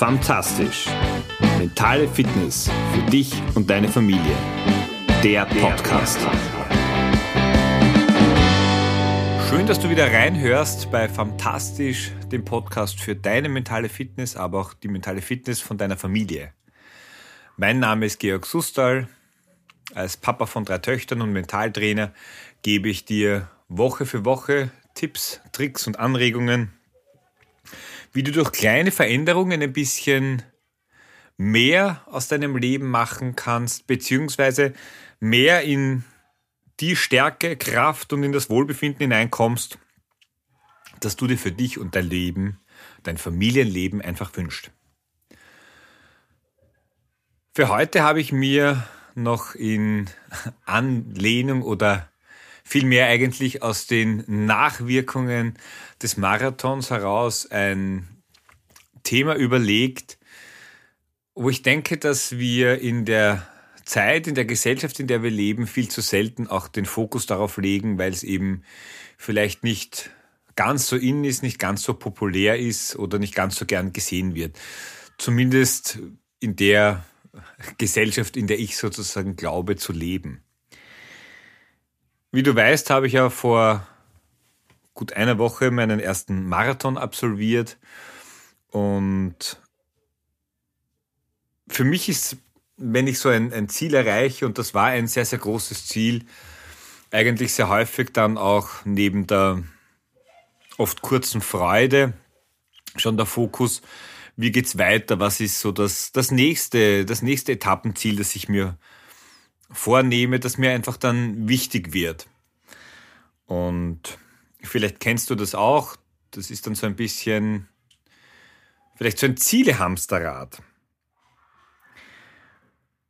Fantastisch. Mentale Fitness für dich und deine Familie. Der Podcast. Schön, dass du wieder reinhörst bei Fantastisch, dem Podcast für deine mentale Fitness, aber auch die mentale Fitness von deiner Familie. Mein Name ist Georg Sustal. Als Papa von drei Töchtern und Mentaltrainer gebe ich dir Woche für Woche Tipps, Tricks und Anregungen, wie du durch kleine Veränderungen ein bisschen mehr aus deinem Leben machen kannst, beziehungsweise mehr in die Stärke, Kraft und in das Wohlbefinden hineinkommst, dass du dir für dich und dein Leben, dein Familienleben einfach wünscht. Für heute habe ich mir noch in Anlehnung oder vielmehr eigentlich aus den Nachwirkungen des Marathons heraus ein Thema überlegt, wo ich denke, dass wir in der Zeit, in der Gesellschaft, in der wir leben, viel zu selten auch den Fokus darauf legen, weil es eben vielleicht nicht ganz so in ist, nicht ganz so populär ist oder nicht ganz so gern gesehen wird. Zumindest in der Gesellschaft, in der ich sozusagen glaube zu leben. Wie du weißt, habe ich ja vor gut einer Woche meinen ersten Marathon absolviert. Und für mich ist, wenn ich so ein, ein Ziel erreiche, und das war ein sehr, sehr großes Ziel, eigentlich sehr häufig dann auch neben der oft kurzen Freude schon der Fokus, wie geht's weiter, was ist so das, das nächste, das nächste Etappenziel, das ich mir vornehme, das mir einfach dann wichtig wird. Und vielleicht kennst du das auch. Das ist dann so ein bisschen, vielleicht so ein Zielehamsterrad.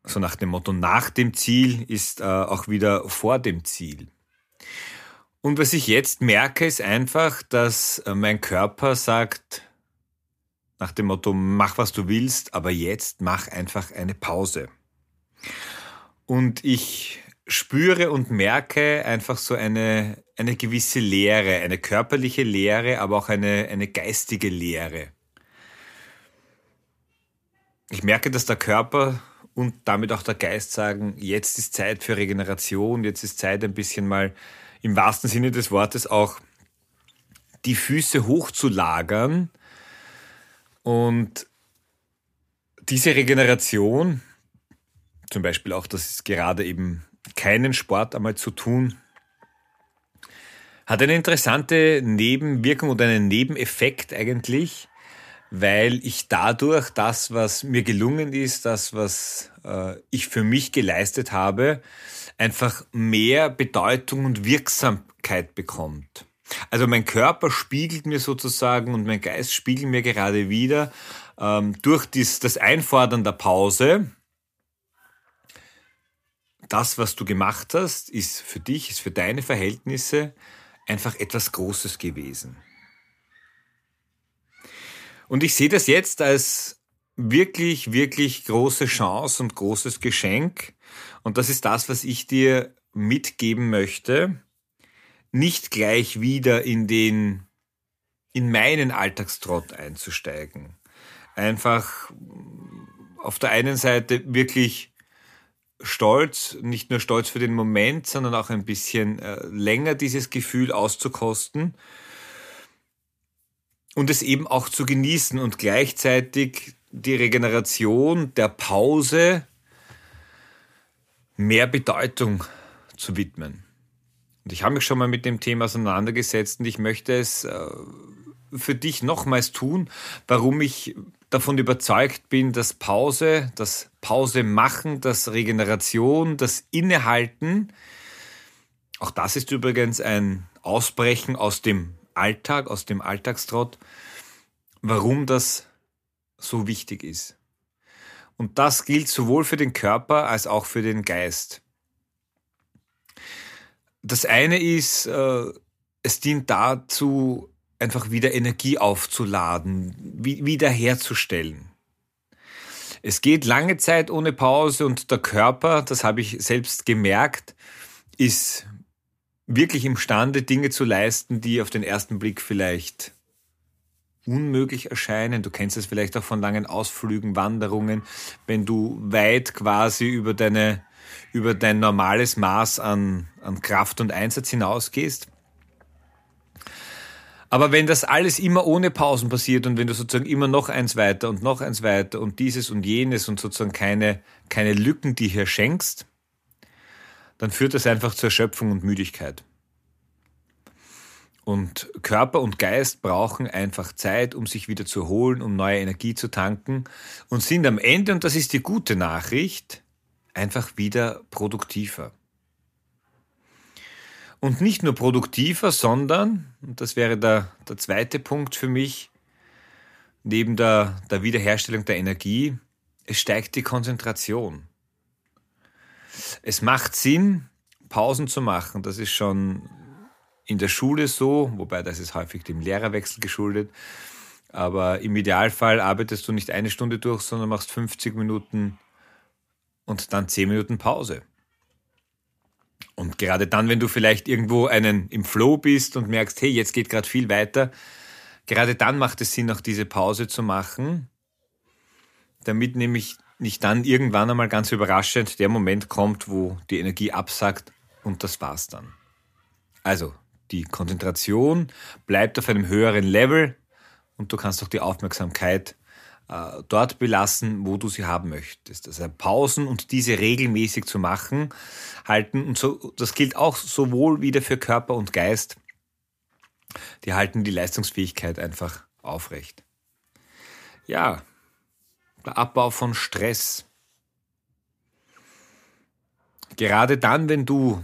So nach dem Motto, nach dem Ziel ist äh, auch wieder vor dem Ziel. Und was ich jetzt merke, ist einfach, dass äh, mein Körper sagt, nach dem Motto, mach was du willst, aber jetzt mach einfach eine Pause. Und ich spüre und merke einfach so eine, eine gewisse Leere, eine körperliche Leere, aber auch eine, eine geistige Leere. Ich merke, dass der Körper und damit auch der Geist sagen, jetzt ist Zeit für Regeneration, jetzt ist Zeit ein bisschen mal im wahrsten Sinne des Wortes auch die Füße hochzulagern und diese Regeneration, zum Beispiel auch, dass es gerade eben keinen Sport einmal zu tun, hat eine interessante Nebenwirkung oder einen Nebeneffekt eigentlich, weil ich dadurch das, was mir gelungen ist, das, was äh, ich für mich geleistet habe, einfach mehr Bedeutung und Wirksamkeit bekommt. Also mein Körper spiegelt mir sozusagen und mein Geist spiegelt mir gerade wieder ähm, durch dies, das Einfordern der Pause, das, was du gemacht hast, ist für dich, ist für deine Verhältnisse einfach etwas Großes gewesen. Und ich sehe das jetzt als wirklich, wirklich große Chance und großes Geschenk. Und das ist das, was ich dir mitgeben möchte. Nicht gleich wieder in den, in meinen Alltagstrott einzusteigen. Einfach auf der einen Seite wirklich stolz, nicht nur stolz für den Moment, sondern auch ein bisschen äh, länger dieses Gefühl auszukosten und es eben auch zu genießen und gleichzeitig die Regeneration der Pause mehr Bedeutung zu widmen. Und ich habe mich schon mal mit dem Thema auseinandergesetzt und ich möchte es äh, für dich nochmals tun, warum ich davon überzeugt bin, dass Pause, das Pause machen, das Regeneration, das Innehalten, auch das ist übrigens ein Ausbrechen aus dem Alltag, aus dem Alltagstrott, warum das so wichtig ist. Und das gilt sowohl für den Körper als auch für den Geist. Das eine ist, äh, es dient dazu, einfach wieder Energie aufzuladen, wiederherzustellen. Es geht lange Zeit ohne Pause und der Körper, das habe ich selbst gemerkt, ist wirklich imstande, Dinge zu leisten, die auf den ersten Blick vielleicht unmöglich erscheinen. Du kennst es vielleicht auch von langen Ausflügen, Wanderungen, wenn du weit quasi über deine über dein normales Maß an, an Kraft und Einsatz hinausgehst. Aber wenn das alles immer ohne Pausen passiert und wenn du sozusagen immer noch eins weiter und noch eins weiter und dieses und jenes und sozusagen keine, keine Lücken die hier schenkst, dann führt das einfach zur Erschöpfung und Müdigkeit. Und Körper und Geist brauchen einfach Zeit, um sich wieder zu holen, um neue Energie zu tanken und sind am Ende, und das ist die gute Nachricht, einfach wieder produktiver. Und nicht nur produktiver, sondern, und das wäre der, der zweite Punkt für mich, neben der, der Wiederherstellung der Energie, es steigt die Konzentration. Es macht Sinn, Pausen zu machen. Das ist schon in der Schule so, wobei das ist häufig dem Lehrerwechsel geschuldet. Aber im Idealfall arbeitest du nicht eine Stunde durch, sondern machst 50 Minuten und dann 10 Minuten Pause. Und gerade dann, wenn du vielleicht irgendwo einen im Flow bist und merkst, hey, jetzt geht gerade viel weiter, gerade dann macht es Sinn, auch diese Pause zu machen, damit nämlich nicht dann irgendwann einmal ganz überraschend der Moment kommt, wo die Energie absackt und das war's dann. Also, die Konzentration bleibt auf einem höheren Level und du kannst auch die Aufmerksamkeit äh, dort belassen, wo du sie haben möchtest. Also Pausen und diese regelmäßig zu machen, halten, und so, das gilt auch sowohl wieder für Körper und Geist, die halten die Leistungsfähigkeit einfach aufrecht. Ja, der Abbau von Stress. Gerade dann, wenn du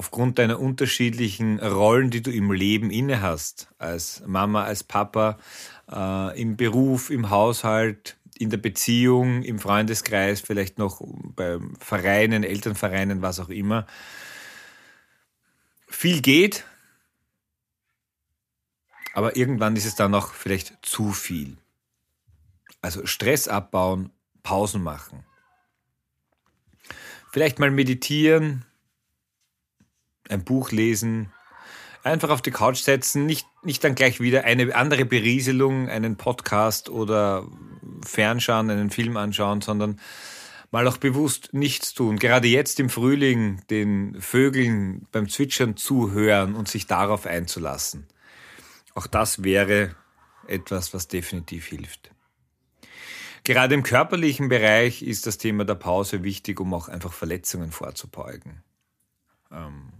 aufgrund deiner unterschiedlichen Rollen, die du im Leben inne hast, als Mama, als Papa, äh, im Beruf, im Haushalt, in der Beziehung, im Freundeskreis, vielleicht noch bei Vereinen, Elternvereinen, was auch immer. Viel geht, aber irgendwann ist es dann noch vielleicht zu viel. Also Stress abbauen, Pausen machen. Vielleicht mal meditieren, ein Buch lesen, einfach auf die Couch setzen, nicht, nicht dann gleich wieder eine andere Berieselung, einen Podcast oder fernschauen, einen Film anschauen, sondern mal auch bewusst nichts tun. Gerade jetzt im Frühling den Vögeln beim Zwitschern zuhören und sich darauf einzulassen. Auch das wäre etwas, was definitiv hilft. Gerade im körperlichen Bereich ist das Thema der Pause wichtig, um auch einfach Verletzungen vorzubeugen. Ähm,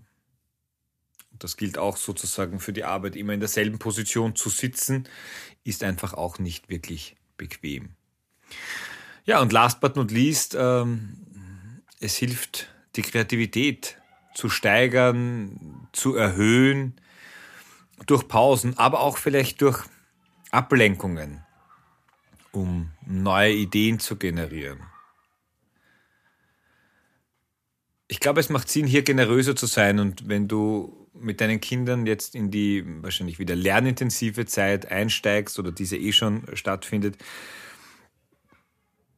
das gilt auch sozusagen für die Arbeit. Immer in derselben Position zu sitzen, ist einfach auch nicht wirklich bequem. Ja, und last but not least, ähm, es hilft, die Kreativität zu steigern, zu erhöhen, durch Pausen, aber auch vielleicht durch Ablenkungen, um neue Ideen zu generieren. Ich glaube, es macht Sinn, hier generöser zu sein und wenn du mit deinen Kindern jetzt in die wahrscheinlich wieder lernintensive Zeit einsteigst oder diese eh schon stattfindet,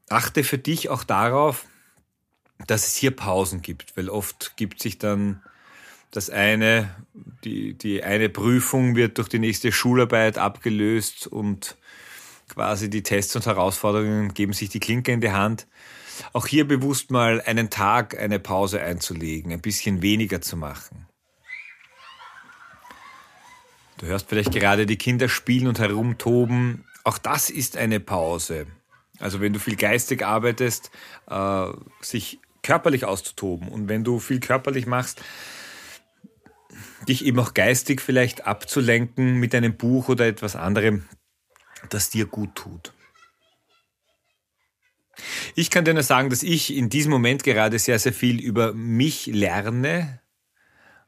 achte für dich auch darauf, dass es hier Pausen gibt, weil oft gibt sich dann das eine, die, die eine Prüfung wird durch die nächste Schularbeit abgelöst und quasi die Tests und Herausforderungen geben sich die Klinke in die Hand. Auch hier bewusst mal einen Tag eine Pause einzulegen, ein bisschen weniger zu machen. Du hörst vielleicht gerade die Kinder spielen und herumtoben. Auch das ist eine Pause. Also wenn du viel geistig arbeitest, äh, sich körperlich auszutoben. Und wenn du viel körperlich machst, dich eben auch geistig vielleicht abzulenken mit einem Buch oder etwas anderem, das dir gut tut. Ich kann dir nur sagen, dass ich in diesem Moment gerade sehr, sehr viel über mich lerne,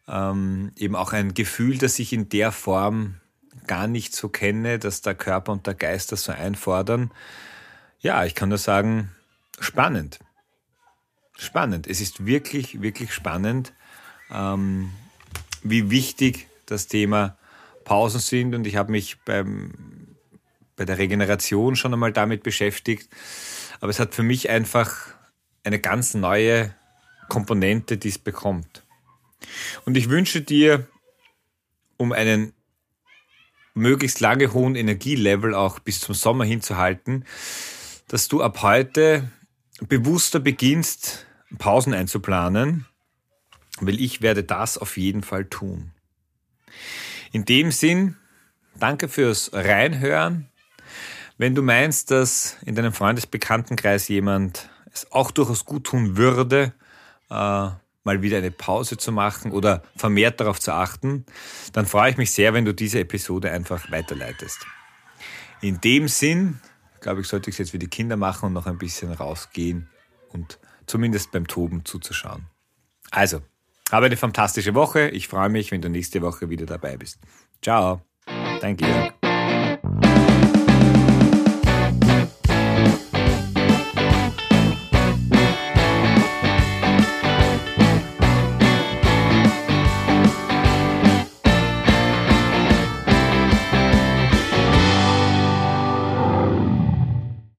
ähm, eben auch ein Gefühl, das ich in der Form gar nicht so kenne, dass der Körper und der Geist das so einfordern. Ja, ich kann nur sagen, spannend. Spannend. Es ist wirklich, wirklich spannend, ähm, wie wichtig das Thema Pausen sind. Und ich habe mich beim, bei der Regeneration schon einmal damit beschäftigt. Aber es hat für mich einfach eine ganz neue Komponente, die es bekommt. Und ich wünsche dir, um einen möglichst lange hohen Energielevel auch bis zum Sommer hinzuhalten, dass du ab heute bewusster beginnst, Pausen einzuplanen, weil ich werde das auf jeden Fall tun. In dem Sinn, danke fürs Reinhören. Wenn du meinst, dass in deinem Freundesbekanntenkreis jemand es auch durchaus gut tun würde, äh, mal wieder eine Pause zu machen oder vermehrt darauf zu achten, dann freue ich mich sehr, wenn du diese Episode einfach weiterleitest. In dem Sinn, glaube ich, sollte ich es jetzt für die Kinder machen und noch ein bisschen rausgehen und zumindest beim Toben zuzuschauen. Also, habe eine fantastische Woche. Ich freue mich, wenn du nächste Woche wieder dabei bist. Ciao, dein Georg.